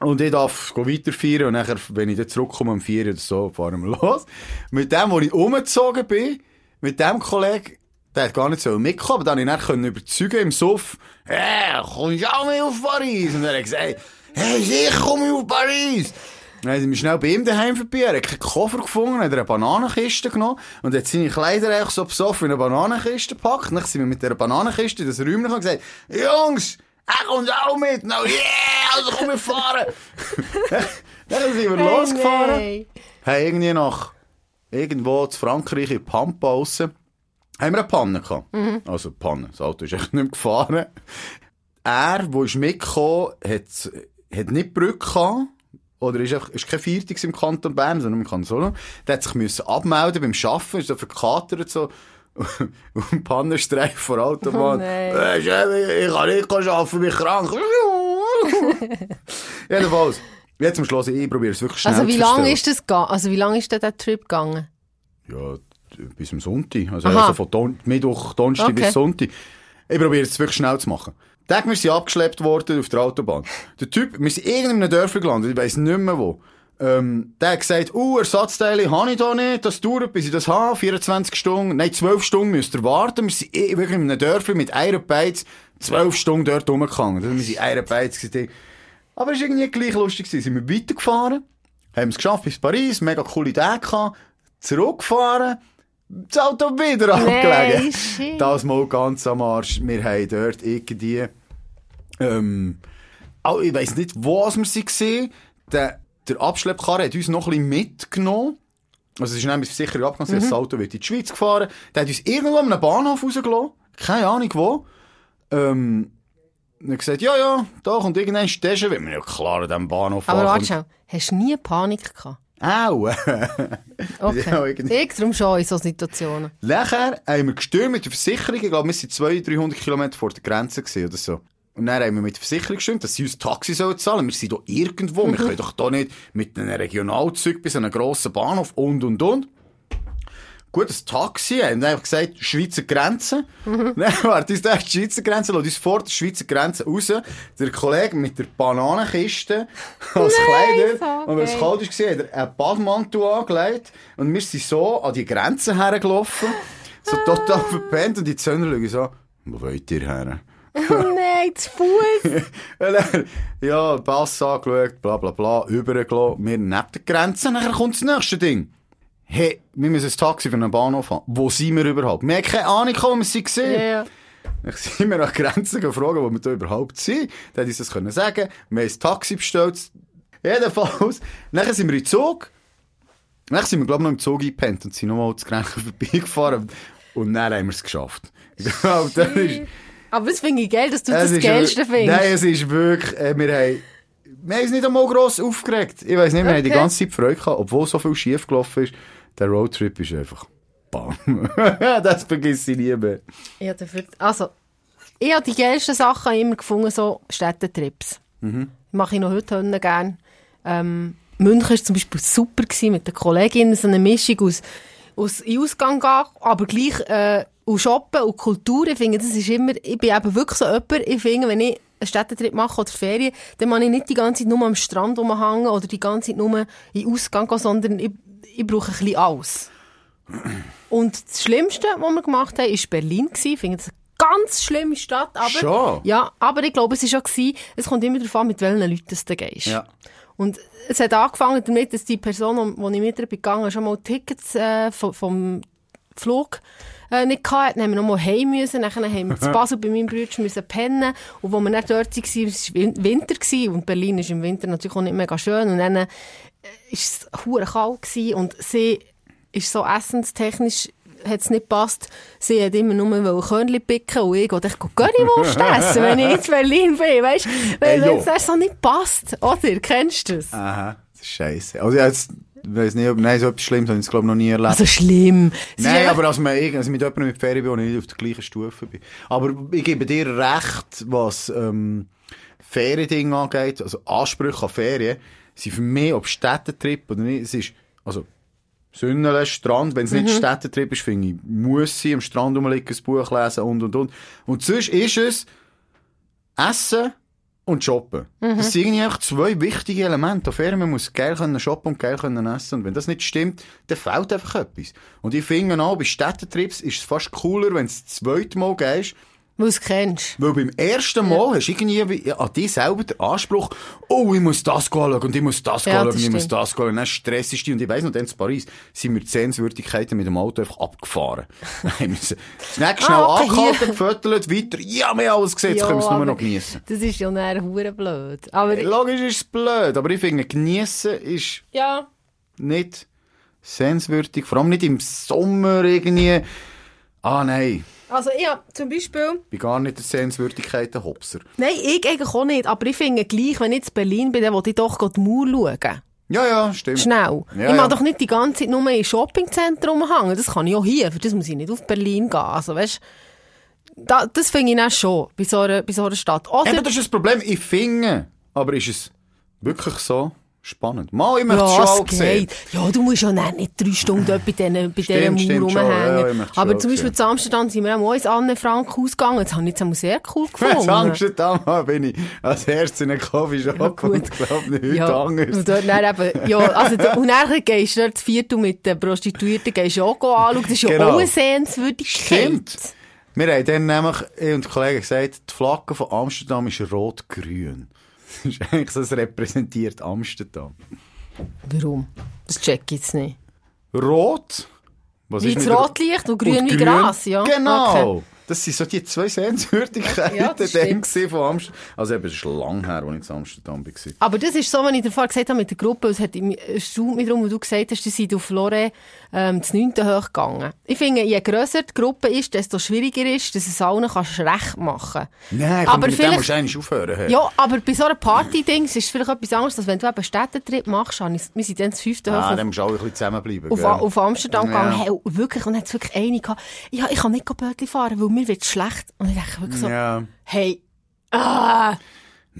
Und ich darf go weiter feiern und nachher, wenn ich dann zurückkomme um 4 oder so, fahren wir los. Mit dem, wo ich umgezogen bin, mit dem Kollegen, der hat gar nicht so mitkommen, aber dann konnte ich dann überzeugen im Suff, hey, kommst du auch mit auf Paris? Und er hat gesagt, hey, sicher komme ich auf Paris. Dann sind wir schnell bei ihm daheim vorbei, er hat keinen Koffer gefunden, hat eine Bananenkiste genommen und hat seine Kleider eigentlich so besoffen in eine Bananenkiste gepackt. Dann sind wir mit dieser Bananenkiste in das Räumchen und gesagt, Jungs, er kommt auch mit, no yeah, also komm wir fahren. dann sind wir losgefahren. Hey, Haben irgendwie nach irgendwo zu Frankreich in Pampa aussen, haben wir eine Panne gehabt. Also Panne, das Auto ist echt nicht mehr gefahren. Er, der ist mitgekommen, hat, hat nicht Brücke gehabt. Oder ist, einfach, ist kein Viertix im Kanton Bern, sondern im Kanton Solo. Der hat sich müssen abmelden beim Arbeiten, ist so verkatert so. Dem Pannenstreif vor Autobahn. Oh nein. Äh, ich kann nicht arbeiten, bin krank. Jedenfalls, jetzt am Schluss, ich probiere es wirklich schnell Also wie zu lange ist das? Also wie lange ist denn der Trip gegangen? Ja, bis zum Sonntag. Also, also von Don Mittwoch, Donnerstag Okay. bis Sonntag. Ich probiere es wirklich schnell zu machen. Tag, wir sind abgeschleppt worden auf der Autobahn. Der Typ, wir sind in irgendeinem Dörfli gelandet, ich weiss nicht mehr wo. Ähm, der hat gesagt, uh, Ersatzteile habe ich da nicht, das dauert, bis ich das habe, 24 Stunden, nein, 12 Stunden müsst ihr warten. Wir sind eh wirklich in einem Dörfli mit einer Beiz, 12 Stunden dort rumgegangen. Wir sind in einer Beiz. Aber es war irgendwie gleich lustig. Sind wir weitergefahren, haben es geschafft bis Paris, mega coole Idee gehabt, zurückgefahren, das Auto wieder abgelegen. shit. Das mal ganz am Arsch. Wir haben dort irgendwie, ähm, auch, ich weiss nicht, wo wir sie gesehen. Der, der Abschleppkarre hat uns noch ein bisschen mitgenommen. Also, es ist nämlich sicher abgegangen, Mhm. das Auto wird in die Schweiz gefahren. Der hat uns irgendwo an einem Bahnhof rausgelassen. Keine Ahnung wo. Ähm, und er hat gesagt, ja, ja, da kommt irgendein Station, weil wir ja klar an diesem Bahnhof Aber warte schnell, hast du nie Panik gehabt? Au! Okay. Ja, irgendwie. ich darum schon in solchen Situationen. Nachher haben wir gestürmt mit der Versicherung. Ich glaube, wir waren 200, 300 Kilometer vor der Grenze gewesen oder so. Und dann haben wir mit der Versicherung gestürmt, dass sie uns Taxi sollen zahlen. Wir sind doch irgendwo. Wir können doch da nicht mit einem Regionalzug bis an einen grossen Bahnhof und, und, und. Gut, das Taxi, haben einfach gesagt, Schweizer Grenze. Dann warte, uns die Schweizer Grenze, lass uns vor der Schweizer Grenze raus. Der Kollege mit der Bananenkiste als Kleider. so Und weil es kalt war, hat er einen Badmantel angelegt. Und wir sind so an die Grenze hergelaufen. So total verpennt. Und die Zöner schauen so, wo wollt ihr her? Oh nein, zu Fuß. Dann, ja, Pass angeschaut, bla bla bla, übergelassen, wir neben der Grenze, nachher kommt das nächste Ding. Hey, wir müssen ein Taxi für einen Bahnhof haben. Wo sind wir überhaupt? Wir haben keine Ahnung, wo wir sie gesehen. ja. Dann sind wir an die Grenze gefragt, wo wir da überhaupt sind. Dann hat uns das können sagen. Wir haben ein Taxi bestellt. Jedenfalls. Nachher sind wir in Zug. Nachher sind wir, glaube ich, noch im Zug eingepennt und sind nochmal das Grenzen vorbeigefahren. Und dann haben wir es geschafft. Ich glaube, das ist, Aber das finde ich geil, dass du das es ist Geilste findest. Nein, es ist wirklich, äh, wir haben, wir haben uns nicht einmal gross aufgeregt. Ich weiss nicht, wir haben die Okay. ganze Zeit Freude gehabt, obwohl so viel schief gelaufen ist. Der Roadtrip ist einfach bam. das vergiss ich nie mehr. Ja, dafür, also, ich habe die geilsten Sachen immer gefunden, so Städtetrips. Mache ich noch heute gerne. Ähm, München war zum Beispiel super gewesen, mit den Kolleginnen, so eine Mischung aus, aus Ausgang gehen, aber gleich äh, und Shoppen und Kultur. Ich finde, das ist immer, ich bin eben wirklich so jemand, ich finde, wenn ich einen Städtetrip mache oder Ferien, dann muss ich nicht die ganze Zeit nur am Strand rumhängen oder die ganze Zeit nur in den Ausgang gehen, sondern ich, ich brauche ein bisschen alles. Und das Schlimmste, was wir gemacht haben, war Berlin. Ich finde das eine ganz schlimme Stadt. Aber, Schon? Ja, aber ich glaube, es war schon, gewesen, es kommt immer darauf an, mit welchen Leuten du gehst. Ja. Und es hat angefangen damit, dass die Person, die ich mit ihr bin gegangen schon mal Tickets äh, vom, vom Flug äh, nicht hatte. Dann haben wir noch mal heim müssen. Dann haben wir zu Basel bei meinem Bruder müssen pennen. Und wo wir dann dort waren, war es Win- Winter. Gewesen. Und Berlin ist im Winter natürlich auch nicht mega schön. Und dann äh, ist es hure kalt gewesen. Und sie ist so essenstechnisch hat es nicht gepasst. Sie hat immer nur Körnchen picken und ich wollte Currywurst essen, wenn ich in Berlin bin, weißt du? Weil es so nicht passt. Oder? Kennst du das? Aha, das ist scheiße. Also, jetzt, ich weiss nicht, ob, nein, so etwas Schlimmes habe ich, glaube ich, noch nie erlebt. Also schlimm. Ist Nein, aber als, man, also mit jemandem mit Ferien bin, ich nicht auf der gleichen Stufe bin. Aber ich gebe dir recht, was ähm, Feriending angeht, also Ansprüche an Ferien, sind für mich, ob Städtetrip oder nicht, es ist, also Sünnele, Strand, wenn es nicht Städtetrip ist, finde ich, muss sie am Strand rumliegen, ein Buch lesen und, und, und. Und sonst ist es Essen und Shoppen. Das sind irgendwie einfach zwei wichtige Elemente. Auf man muss geil können shoppen und geil können essen. Und wenn das nicht stimmt, dann fehlt einfach etwas. Und ich finde auch, bei Städtetrips ist es fast cooler, wenn du das zweite Mal gehst, Weil du es kennst. weil beim ersten Mal hast du irgendwie wie- an dich selber den Anspruch, oh, ich muss das schauen und ich muss das Ja, schauen das und ich muss das schauen. Und dann stressest du. Und ich weiss noch, dann in Paris sind wir die Sehenswürdigkeiten mit dem Auto einfach abgefahren. Wir müssen Schnell schnell Ah, okay, angehalten, gefüttert, weiter. Ja, wir haben alles gesehen, jetzt können wir es nur noch geniessen. Das ist ja näher hure blöd. Aber Logisch ist es blöd, aber ich finde, geniessen ist ja, nicht sehenswürdig. Vor allem nicht im Sommer irgendwie. Ah, nein. Also ich zum Beispiel... Ich bin gar nicht der Sehenswürdigkeiten-Hopser. Nein, ich eigentlich auch nicht. Aber ich finde gleich, wenn ich in Berlin bin, dann will ich doch die Mauer schauen. Ja, ja, stimmt. Schnell. Ja, ich mag ja. doch nicht die ganze Zeit nur im Shoppingzentrum hängen. Das kann ich auch hier. Für das muss ich nicht auf Berlin gehen. Also, weißt da, das finde ich auch schon bei so einer, bei so einer Stadt. Oder, Eben, das ist das Problem. Ich finde, aber ist es wirklich so spannend? Mal, ich möchte ja, schon es auch sehen. geht. Ja, du musst ja nicht drei Stunden dort bei diesen, bei dieser Stimmt, Mauer stimmt schon. rumhängen. Ja, Aber zum Beispiel in Amsterdam sind wir auch ins Anne Frank ausgegangen. Das habe ich jetzt sehr cool In gefunden. Amsterdam bin ich als erstes in einem Coffeeshop Ja, gut. und glaube nicht ja, heute anders. Und, dort dann eben, ja, also, und dann gehst du dort Viertel mit den Prostituierten gehst auch anschauen. Das ist ja Genau. auch eine Sehenswürdigkeit. Stimmt. Wir haben dann nämlich, ich und die Kollegen gesagt, die Flagge von Amsterdam ist rot-grün. Das ist eigentlich so, es repräsentiert Amsterdam. Warum? Das check ich jetzt nicht. Rot? Was Wie ist das Rotlicht und grün wie Gras, ja. Genau. Okay. Das sind so die zwei Sehenswürdigkeiten Ja, gewesen von Amsterdam. Also eben, es ist lang her, als ich in Amsterdam war. Aber das ist so, wenn ich dir vorher gesagt habe mit der Gruppe, es hat mich erstaunt mich darum, wo du gesagt hast, die sind auf Lore ähm, das 9. hochgegangen. Ich finde, je grösser die Gruppe ist, desto schwieriger ist, dass es allen kannst recht machen Nein, Aber aber mit dem vielleicht- musst du eigentlich aufhören. hey. Ja, aber bei so einer Party-Dings ist es vielleicht etwas anderes, als wenn du eben Städtetrip machst. Wir sind dann das 5. Ah, hoch dann musst du auch ein bisschen zusammenbleiben. auf, auf Amsterdam Ja. gegangen. Hey, wirklich, und dann hat es wirklich eine gehabt, ja, ich kann nicht Bötli fahren, weil mir wird schlecht. Und ich dachte wirklich so, Ja. hey, ah,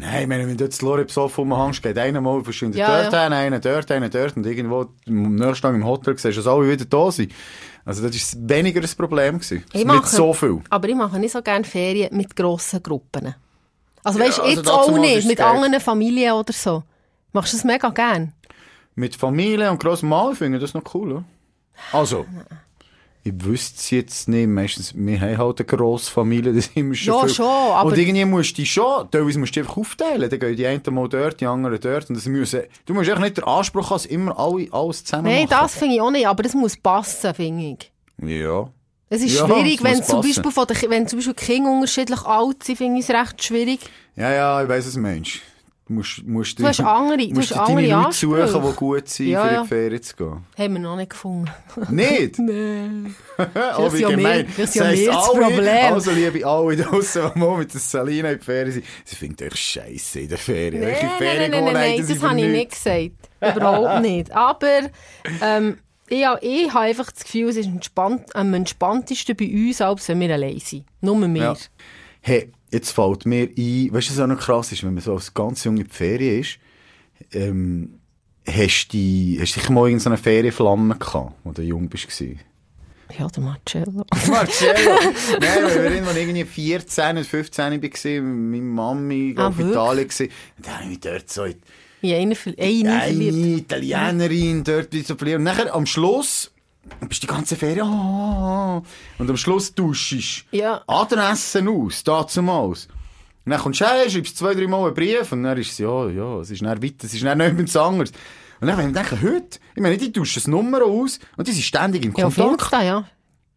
Nein, wenn du jetzt Lore besoffen rumhängst, geht einer mal verschwindet Ja, dort ja. hin, einer dort, einer dort und irgendwo am nächsten Tag im Hotel siehst du, dass alle wieder da sind. Also das war weniger ein Problem. Gewesen. Ich Mit mache- so viel. Aber ich mache nicht so gerne Ferien mit grossen Gruppen. Also Ja, weißt du, also jetzt dazu auch nicht, mit geil. anderen Familien oder so. Machst du das mega gern? Mit Familie und grossem Mal finde ich das noch cool. Oder? Also, ich wüsste es jetzt nicht. Meistens, wir haben halt eine grosse Familie, das sind wir schon Ja, viel. schon, aber- Und irgendwie musst du die schon, teilweise musst du die einfach aufteilen. Dann gehen die einen mal dort, die anderen dort. Und das müssen, du musst echt nicht den Anspruch haben, immer alle alles zusammen Nein, machen. das finde ich auch nicht, aber das muss passen, finde ich. Ja. Es ist Ja, schwierig, wenn zum. Beispiel von Ki- wenn zum Beispiel Kinder unterschiedlich alt sind, finde ich es recht schwierig. Ja, ja, ich weiss es, Mensch. Du musst, musst Du hast andere- du musst hast dir deine andere Leute suchen, die gut sind, Ja, für in ja. die Ferien zu gehen. Haben wir noch nicht gefunden. Nicht? Nein. oh, wie ja gemein. mehr- Das ja heisst, mehr das Problem. Also liebe alle draussen, die mit der Salina in die Ferien sind, sie finden euch scheisse in der Ferien. Nein, nein, nein, nein, nein, nein, sind das habe ich nicht gesagt. Überhaupt nicht. Aber ähm, ich, ich habe einfach das Gefühl, es ist entspannt, am entspanntesten bei uns, als wenn wir allein sind. Nur wir. Ja. Hey, jetzt fällt mir ein, weißt du, was auch noch krass ist, wenn man so als ganz jung in die Ferien ist, ähm, hast du hast du sicher mal irgendeine Ferienflamme gehabt, als du jung bist? gewesen? Ja, der Marcello. Marcello! Nein, weil wir irgendwann irgendwie 14 und 15 war, mit meiner Mami Ah, auf wirklich? Italien gewesen. Und dann habe ich mich dort so in In eine, eine eine. Italienerin dort so verliebt. Und nachher am Schluss bist du die ganze Ferien, oh, und am Schluss duschst du Ja. Adressen aus, dazumals. Und dann kommst du her, schreibst zwei, drei Mal einen Brief und dann ist es, ja, ja, es ist dann weiter, es ist dann nichts anderes. Und dann, wenn ich denke, heute, ich meine, die tauschen das Nummer aus und die sind ständig in Ja, auf Kontakt. Insta, ja.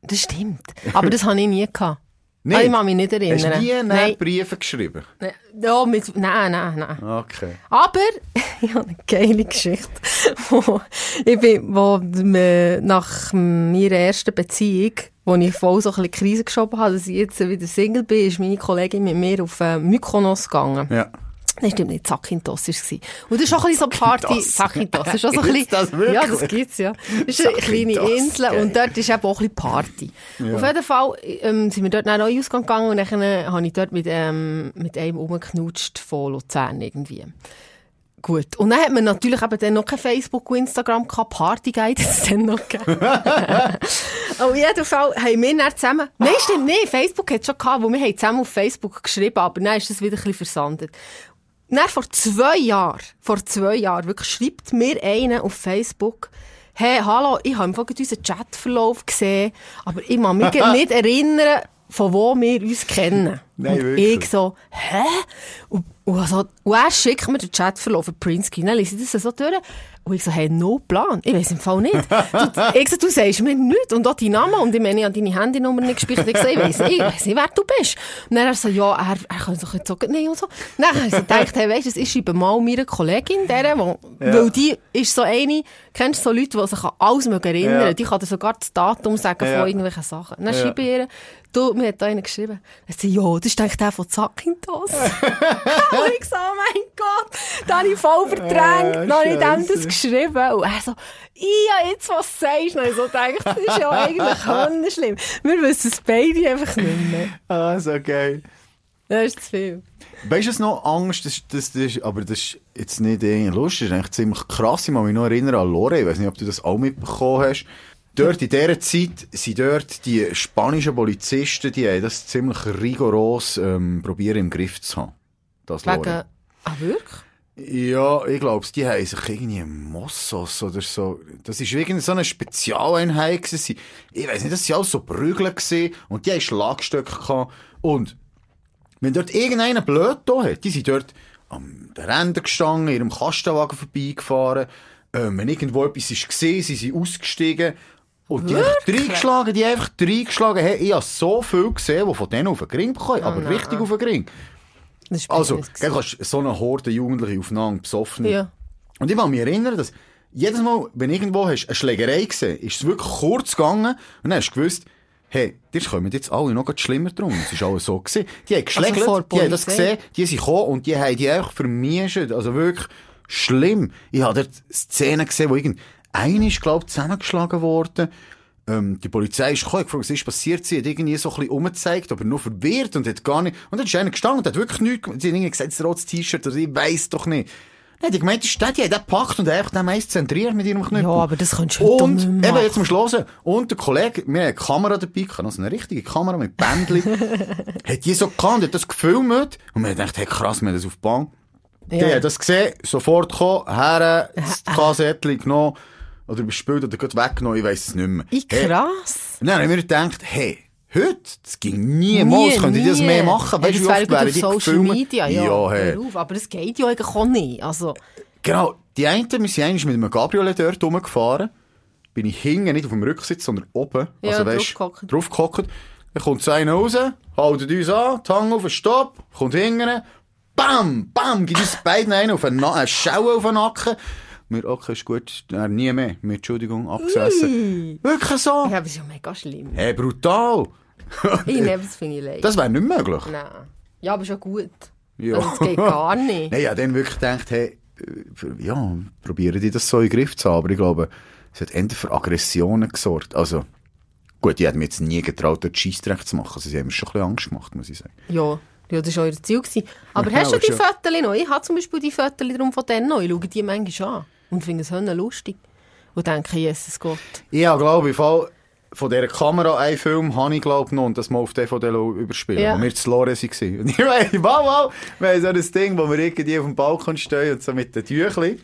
Das stimmt. Aber das habe ich nie gehabt. Nicht? Ah, ich kann mich nicht erinnern. Hast du nie Nein. Nein. Briefe geschrieben? Ja, mit, nein, nein, nein. Okay. Aber ich habe eine geile Geschichte. Wo ich bin, wo nach meiner ersten Beziehung, wo ich voll so ein bisschen Krise geschoben habe, dass ich jetzt wieder Single bin, ist meine Kollegin mit mir auf äh, Mykonos gegangen. Ja. Das stimmt nicht, Zakynthos war es. Und das ist auch ein bisschen so Party. Zakynthos. Das ist auch so ein bisschen, das wirklich? Ja, das gibt's, ja. Das ist eine kleine Insel geil. und dort ist eben auch ein bisschen Party. Auf jeden Fall ähm, sind wir dort nach einen Ausgang gegangen und dann äh, habe ich dort mit, ähm, mit einem rumgeknutscht von Luzern irgendwie. Gut. Und dann hat man natürlich eben dann noch kein Facebook und Instagram gehabt. Partyguide hat es dann noch gegeben. auf jeden Fall haben wir dann zusammen, nein, stimmt nicht, Facebook hat es schon gehabt, wo wir haben zusammen auf Facebook geschrieben, aber dann ist das wieder ein bisschen versandet. Dann vor zwei Jahren, vor zwei Jahren, wirklich schreibt mir einer auf Facebook, hey, hallo, ich habe einfach unseren Chatverlauf gesehen, aber ich kann mich gerade nicht erinnern, von wo wir uns kennen. Nein, und wirklich? ich so, hä? Und, und, also, und er schickt mir den Chatverlauf von Prinsky. Dann lese ich das so durch. Und ich so, hey, no Plan. Ich weiss im Fall nicht. Du, ich so, du sagst mir nichts. Und auch deinen Namen. Und ich meine, ich habe deine Handynummer nicht gespeichert. Ich so, ich weiss nicht, ich weiss nicht, wer du bist. Und dann er so, ja, er, er kann sich jetzt so nicht und so. Dann habe ich so gedacht, hey, weisst du, ich schreibe mal meiner Kollegin, der, wo, weil die ist so eine, kennst du so Leute, die sich an alles erinnern Ja. Die kann dir sogar das Datum sagen Ja. von irgendwelchen Sachen. Dann Ja. schreibe ich ihr, du, mir hat da einer geschrieben. Sagt sie, ja, das ist eigentlich der von Zakynthos. ich so, oh mein Gott, da habe ich voll verdrängt. Dann habe ich dem das geschrieben. Und er so, ja, jetzt was sagst du? Und ich so gedacht, das ist ja eigentlich schlimm. Wir wissen es beide einfach nicht mehr. Ah, so geil. Das ist zu viel. Weißt du es noch, Angst, das, das, das, aber das ist jetzt nicht irgendwie lustig, das ist eigentlich ziemlich krass. Ich kann mich noch erinnern an Lore, ich weiß nicht, ob du das auch mitbekommen hast. Dort in dieser Zeit sind dort die spanischen Polizisten, die haben das ziemlich rigoros ähm, probieren im Griff zu haben. Das Wegen, Lore. ah, wirklich? Ja, ich glaube, die haben sich irgendwie Mossos oder so. Das ist irgendwie so eine Spezialeinheit gewesen. Ich weiß nicht, das waren alles so Prügel und die haben Schlagstöcke gehabt. Und wenn dort irgendeiner blöd da hat, die sind dort am den Rändern gestanden, in ihrem Kastenwagen vorbeigefahren. Ähm, wenn irgendwo etwas gesehen, sie sind ausgestiegen. Und die haben einfach reingeschlagen, die haben einfach reingeschlagen. Hey, ich habe so viel gesehen, die von denen auf den Ring bekommen, aber nein. richtig auf den Ring. Das Also, du kannst so eine Horde Jugendliche aufeinander besoffen. Ja. Und ich kann mich erinnern, dass jedes Mal, wenn irgendwo hast, eine Schlägerei gesehen ist es wirklich kurz gegangen und dann hast du gewusst, hey, dir kommen jetzt alle noch schlimmer drum. Es ist alles so gewesen. Die haben geschlägert, Also die haben das gesehen, die sind gekommen und die haben die einfach vermiescht. Also wirklich schlimm. Ich habe dort Szenen gesehen, wo irgend einer ist, glaub ich, zusammengeschlagen worden. Ähm, die Polizei ist gekommen, gefragt, was ist passiert, sie hat irgendwie so ein bisschen umgezeigt, aber nur verwirrt und hat gar nicht, und dann ist einer gestanden und hat wirklich nichts. Sie hat irgendwie gesagt, ein rotes T-Shirt oder ich weiss doch nicht. Nein, die gemeint, die Stadt, die hat gepackt und einfach den meist zentriert mit ihrem Knüppel. Ja, aber das kannst du heute Und, eben, jetzt musst du hören. Und der Kollege, wir haben eine Kamera dabei gehabt, also eine richtige Kamera mit Bändchen. hat die so und hat das gefilmt. Und wir haben gedacht, hey, krass, wir haben das auf die Bahn. Ja. Die hat das gesehen, sofort gekommen, her, das Kassettchen genommen, oder überspielt oder gerade weggenommen, ich weiss es nicht mehr. Ich Hey, krass. und dann haben wir gedacht, hey, heute, das ging niemals, könnte ich das nie. mehr machen. Weißt du, wie oft wäre die Social gefilmt? Media, ja. Ja, hey. auf. Aber das geht ja eigentlich auch nicht. Also, Genau, die einen, wir sind mit einem Cabriolet dort rumgefahren. Bin ich hinten, nicht auf dem Rücksitz, sondern oben. Ja, also, weisst, draufgehockt. draufgehockt. Dann kommt so einer raus, haltet uns an, die Hand auf den Stopp, kommt hinten, bam, bam, gibt uns beiden einen auf einen, Na- einen Schau auf den Nacken. Wir, okay, ist gut, er nie mehr, mit Entschuldigung, abgesessen. Wirklich so? Ja, aber ist ja mega schlimm. Hey, brutal. Ich nehme das finde ich leid. Das wäre nicht möglich. Nein. Ja, aber schon gut. Ja. Also, das geht gar nicht. Nein, ich habe dann wirklich gedacht, hey, äh, ja, probieren die das so in den Griff zu haben, aber ich glaube, es hat eher für Aggressionen gesorgt. Also, gut, die hätten mir jetzt nie getraut, dort Scheissdreck zu machen. Also, sie haben mir schon ein bisschen Angst gemacht, muss ich sagen. Ja, ja, das war euer Ziel. Gewesen. Aber Ja, hast du die. Fotos noch? Ich habe zum Beispiel die Fotos drum von denen noch. Ich schaue die manchmal an und finde es lustig. Und denke, Jesus Gott. Ich glaube ich, Fall von dieser Kamera einen Film habe ich, glaube noch, und das mal auf DVD überspielen, Ja. wo wir zu Lore waren. Und ich meine, wow, wow, wir haben so ein Ding, wo wir irgendwie auf dem Balkon stehen und so mit den Tüchli.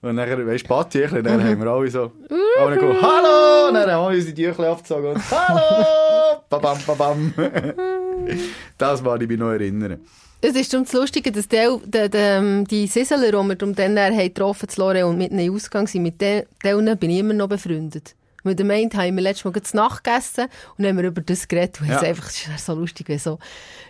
Und dann, weißt du, Badtüchli, Mhm. dann haben wir alle so, alle go, hallo! Und dann haben wir unsere Tüchli abgezogen und hallo! Babam, babam. das war ich mich noch erinnern. Es ist darum das Lustige, dass der, der, der, ähm, die Sisseler, die wir darum dann haben getroffen zu Lore und mit ihnen Ausgang sind, mit den- denen bin ich immer noch befreundet. Mit dem einen haben wir letztes Mal zu Nacht gegessen und haben wir über das geredet. Und Ja. es einfach, es ist so lustig, wie so,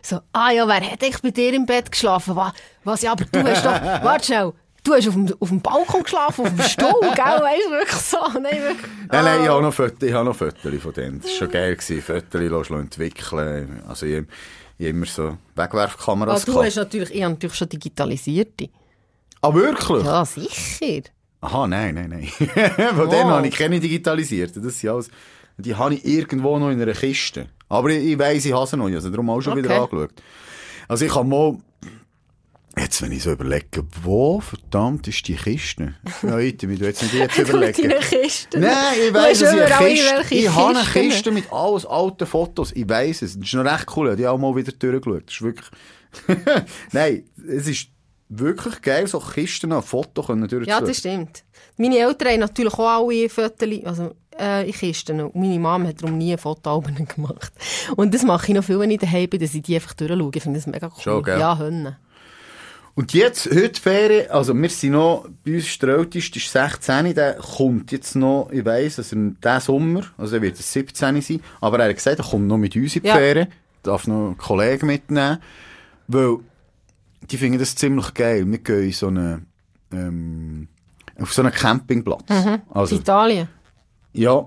so, ah ja, wer hat eigentlich bei dir im Bett geschlafen? Was, was ja, aber du hast doch, warte schnell, du hast auf dem, auf dem Balkon geschlafen, auf dem Stuhl, gell? Weißt du, wirklich so? Nein, wirklich. Nein, nein, ich Ah. habe noch Fotos, ich habe noch Fotos von denen. Das war schon geil. Fotos entwickeln. Also, ich, ich immer so Ah, Wegwerfkameras du gehabt. hast natürlich, ich habe natürlich schon digitalisierte. Ah, wirklich? Ja, sicher. Aha, nein, nein, nein. Von denen habe ich keine digitalisiert. Das sind alles, die habe ich irgendwo noch in einer Kiste. Aber ich, ich weiss, ich habe sie noch nicht. Also darum auch schon wieder Okay. angeschaut. Also ich habe mal, jetzt wenn ich so überlege, wo verdammt ist die Kiste? Ich will jetzt nicht jetzt überlegen. Nein, ich weiss, dass ich Kiste, ich habe eine. Kiste mit alles alten Fotos. Ich weiss es. Das ist noch recht cool. Die habe ich auch mal wieder durchgeschaut. Das ist wirklich, nein, es ist wirklich geil, so Kisten an Fotos können Ja, durchzuschauen. das stimmt. Meine Eltern haben natürlich auch alle Fotos, also äh, in Kisten. Und meine Mama hat darum nie Fotoalben gemacht. Und das mache ich noch viel, wenn ich daheim bin, dass ich die einfach durchschaue. Ich finde das mega cool. Schon, gell? Ja, Hönne. Und jetzt, heute Ferien, also wir sind noch, bei uns ist der älteste, ist 16, der kommt jetzt noch, ich weiss, dass er diesen Sommer, also er wird es 17 sein, aber er hat gesagt, er kommt noch mit uns in die Ja. Ferien, darf noch einen Kollegen mitnehmen, weil die finden das ziemlich geil. Wir gehen in so einen, ähm, auf so einen Campingplatz. Also, Italien. ja.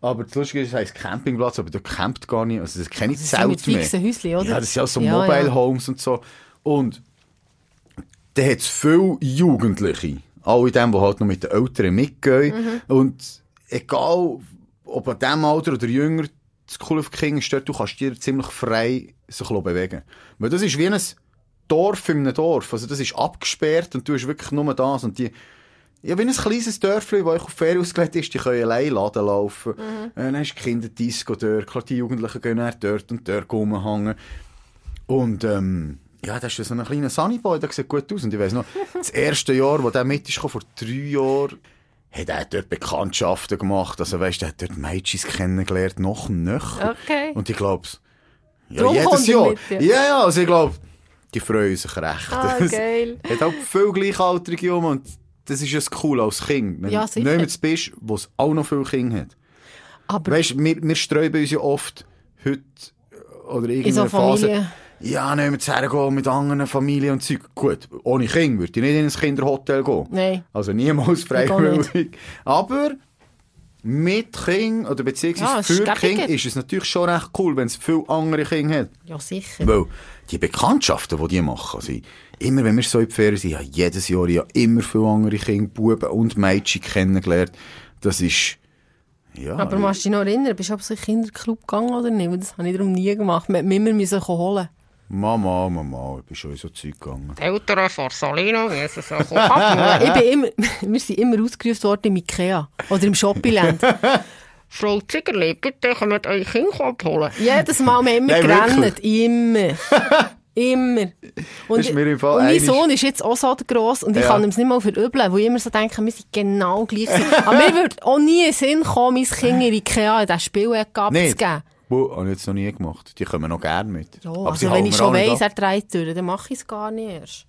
Aber das Lustige ist, es heisst Campingplatz, aber da campt gar nicht, also das ist keine Das sind mit mehr. fixen Häuschen, oder? Ja, das sind ja so Ja, Mobile ja. Homes und so. Und da hat es viele Jugendliche, alle dem, die halt noch mit den Eltern mitgehen. Mhm. Und egal, ob an diesem Alter oder jünger, das Coole auf King ist dort, du kannst dir ziemlich frei sich bewegen. Weil das ist wie ein Dorf in einem Dorf. Also das ist abgesperrt und du hast wirklich nur das. Und die, ja, wie ein kleines Dörfli, das auf Ferien ausgelegt ist, die können allein Laden laufen. Mhm. Äh, dann hast du Kinderdisco dort, klar, die Jugendlichen gehen dann dort und dort rumhängen. Und, ähm, ja, das ist so ein kleiner Sunnyboy, der sieht gut aus. Und ich weiss noch, das erste Jahr, wo der mit ist, vor drei Jahren, hat er dort Bekanntschaften gemacht. Also, weißt du, er hat dort Mädchen kennengelernt, noch nöcher. Okay. Und ich glaub's, ja, Darum jedes Jahr. mit, ja. ja, ja, also ich glaube, die freuen sich recht. Ah, Es geil. hat auch viele Gleichaltrige um und das ist ja das cool als Kind. Wenn Ja, du sicher. niemand bist, wo es auch noch viele Kinder hat. Aber Weißt du, wir, wir sträuben uns ja oft heute äh, oder in irgendeiner so Phase. Familien. Ja, nehmen wir zu hergehen mit anderen Familien und Zeug. Gut, ohne Kind würde ich nicht in ein Kinderhotel gehen. Nein. Also niemals freiwillig. Aber mit Kind oder beziehungsweise Ja, für. Kind ist es natürlich schon recht cool, wenn es viele andere Kinder hat. Ja, sicher. Weil die Bekanntschaften, die die machen, also immer wenn wir so in die Ferien sind, ja, jedes Jahr ja immer viele andere Kinder, Buben und Mädchen kennengelernt. Das ist, ja. Aber machst du dich noch erinnern, bist du aber so in den Kinderclub gegangen oder nicht? Das habe ich darum nie gemacht. Wir mussten immer holen. Mama, Mama, ich bin schon in so Zeug gegangen. Die Eltern von Salino müssen so ich bin immer, wir sind immer ausgerufen worden im Ikea oder im Shoppingland. Frau Ziggerli, bitte kommt euch Kind abholen. Jedes Mal, wir haben immer Nein, gerannt. Immer. Immer. Und, Das ist mir im Fall und mein Sohn ist jetzt auch so gross und ich Ja. kann ihm es nicht mal verübeln, weil ich immer so denke, wir sind genau gleich. Aber mir würde auch nie in den Sinn kommen, mein Kind in Ikea in diesen Spielecke abzugeben. Wo, habe ich jetzt noch nie gemacht. Die kommen noch gerne mit. Ja, Aber sie also wenn ich schon weiss, er dreht durch, dann mache ich es gar nicht erst.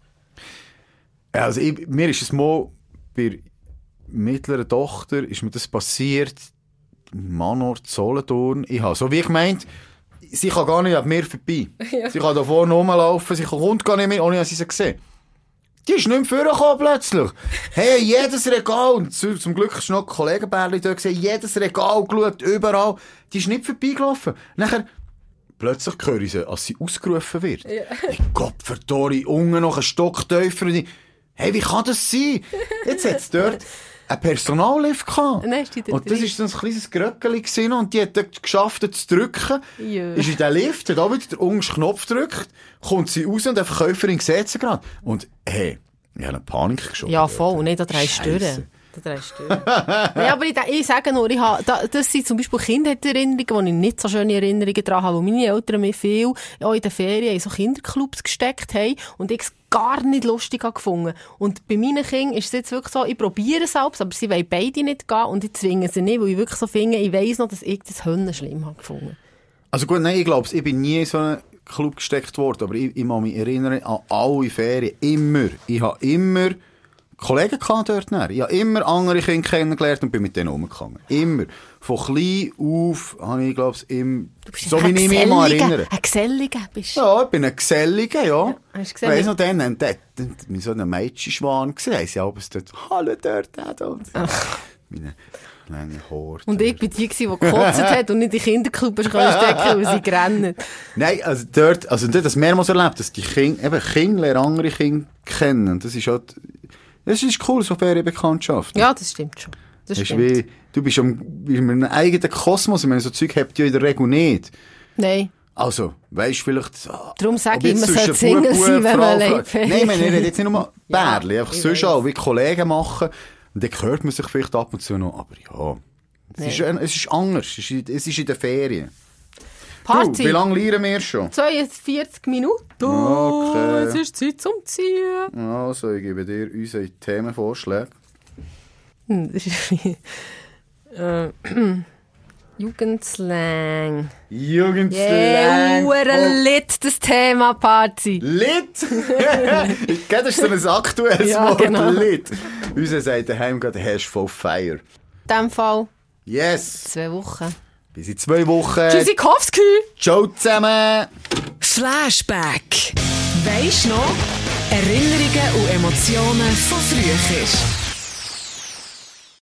Ja, Also ich, mir ist es mal bei mittleren Tochter ist mir das passiert. Manor Solothurn. Ich habe so wie gemeint, sie kann gar nicht an mir vorbei. Sie kann da vorne rumlaufen, sie kommt gar nicht mehr, ohne dass sie sie gesehen. Die ist nicht mehr vorgekommen plötzlich. Hey, jedes Regal, und zu, zum Glück ist noch ein Kollegenbärli da gesehen, jedes Regal geschaut, überall. Die ist nicht vorbeigelaufen. Nachher, plötzlich höre ich sie, als sie ausgerufen wird. Ja. Hey, Gott, verdorri, unten noch ein Stock tiefer. Hey, wie kann das sein? Jetzt hat es dort einen Personallift gehabt. Nein, da und das ist so ein kleines Gröckeli gewesen und die hat dort geschafft, zu drücken. Ja. Ist in den Lift, hat auch wieder den unten Knopf gedrückt, kommt sie raus und der Verkäuferin sieht sie gerade. Und, hey, ich habe eine Panik geschoben. Ja, dort. voll. Nein, da drehst du Du durch. Nein, aber ich, ich sage nur, ich habe, da, das sind zum Beispiel Kindheitserinnerungen, wo ich nicht so schöne Erinnerungen daran habe, wo meine Eltern mir viel, auch in den Ferien, in so Kinderclubs gesteckt haben und ich es gar nicht lustig gefunden. Und bei meinen Kindern ist es jetzt wirklich so, ich probiere es selbst, aber sie wollen beide nicht gehen und ich zwinge sie nicht, weil ich wirklich so finde, ich weiss noch, dass ich das Hönnen schlimm habe gefunden. Also gut, nein, ich glaube, ich bin nie in so einen Club gesteckt worden, aber ich, ich muss mich erinnern an alle Ferien. Immer. Ich habe immer Kollegen gehabt dort. Dann. Ich habe immer andere Kinder kennengelernt und bin mit denen umgegangen. Immer. Von klein auf habe ich, glaube ich, im, so wie ich mich Geselliger- erinnere. Ein Geselliger bist du. Ja, ich bin ein Geselliger, ja. hast du Ich gesehen, weiss noch, dann, dann, dann so ein Mädchenschwan gesehen, haben sie abends dort, hallo dort, da. Meine lange Haare. Und ich bin die, die gekotzt hat und nicht in Kinderclubs können stecken, weil sie rennen. Nein, also dort, also dort, das mehrmals erlebt, dass die Kinder, eben Kinder lernen andere Kinder kennen. Das ist halt, das ist cool, so Ferienbekanntschaft. Ja, das stimmt schon. Das Das ist stimmt. wie, du bist am, in einem eigenen Kosmos, ich meine, so Zeug habt ihr in der Regel nicht. Nein. Also, weisst du vielleicht, Darum sage ich, man sollte Single sein, wenn man allein Nein, ich meine, ich rede jetzt nicht nur Ja, Bärli, einfach ich sonst auch, wie Kollegen machen. Und dann hört man sich vielleicht ab und zu noch, aber ja. Es, ist, es ist anders, es ist, es ist in den Ferien. Du, Party. wie lange lernen wir schon? 42 Minuten. Okay. Es ist Zeit zum Ziehen. Also, ich gebe dir unsere Themenvorschläge. Hm, Das ist wie... Äh, Jugendslang. Yeah, Jugendslang. hure lit, das Thema Party. Lit! Das ist so ein aktuelles Ja, Wort, genau. Lit. Unser sagt daheim gerade, hast voll Feier. In diesem Fall Yes! zwei Wochen. Bis in zwei Wochen. Tschüssikowski! Ciao zusammen! Flashback. Weisst noch? Erinnerungen und Emotionen von früher.